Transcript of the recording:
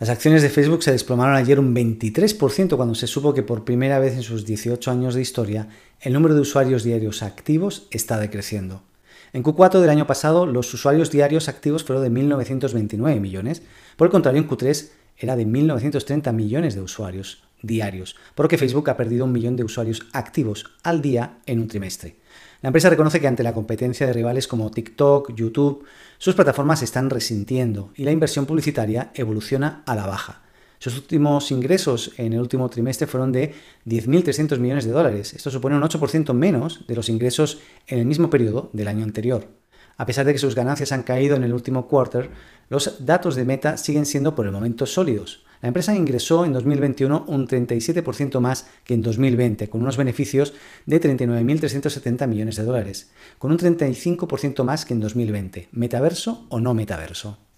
Las acciones de Facebook se desplomaron ayer un 23% cuando se supo que por primera vez en sus 18 años de historia el número de usuarios diarios activos está decreciendo. En Q4 del año pasado los usuarios diarios activos fueron de 1.929 millones, por el contrario en Q3 era de 1.930 millones de usuarios diarios, por lo que Facebook ha perdido un millón de usuarios activos al día en un trimestre. La empresa reconoce que ante la competencia de rivales como TikTok, YouTube, sus plataformas están resintiendo y la inversión publicitaria evoluciona a la baja. Sus últimos ingresos en el último trimestre fueron de 10.300 millones de dólares. Esto supone un 8% menos de los ingresos en el mismo periodo del año anterior. A pesar de que sus ganancias han caído en el último quarter, los datos de Meta siguen siendo por el momento sólidos. La empresa ingresó en 2021 un 37% más que en 2020, con unos beneficios de 39.370 millones de dólares, con un 35% más que en 2020. ¿Metaverso o no metaverso?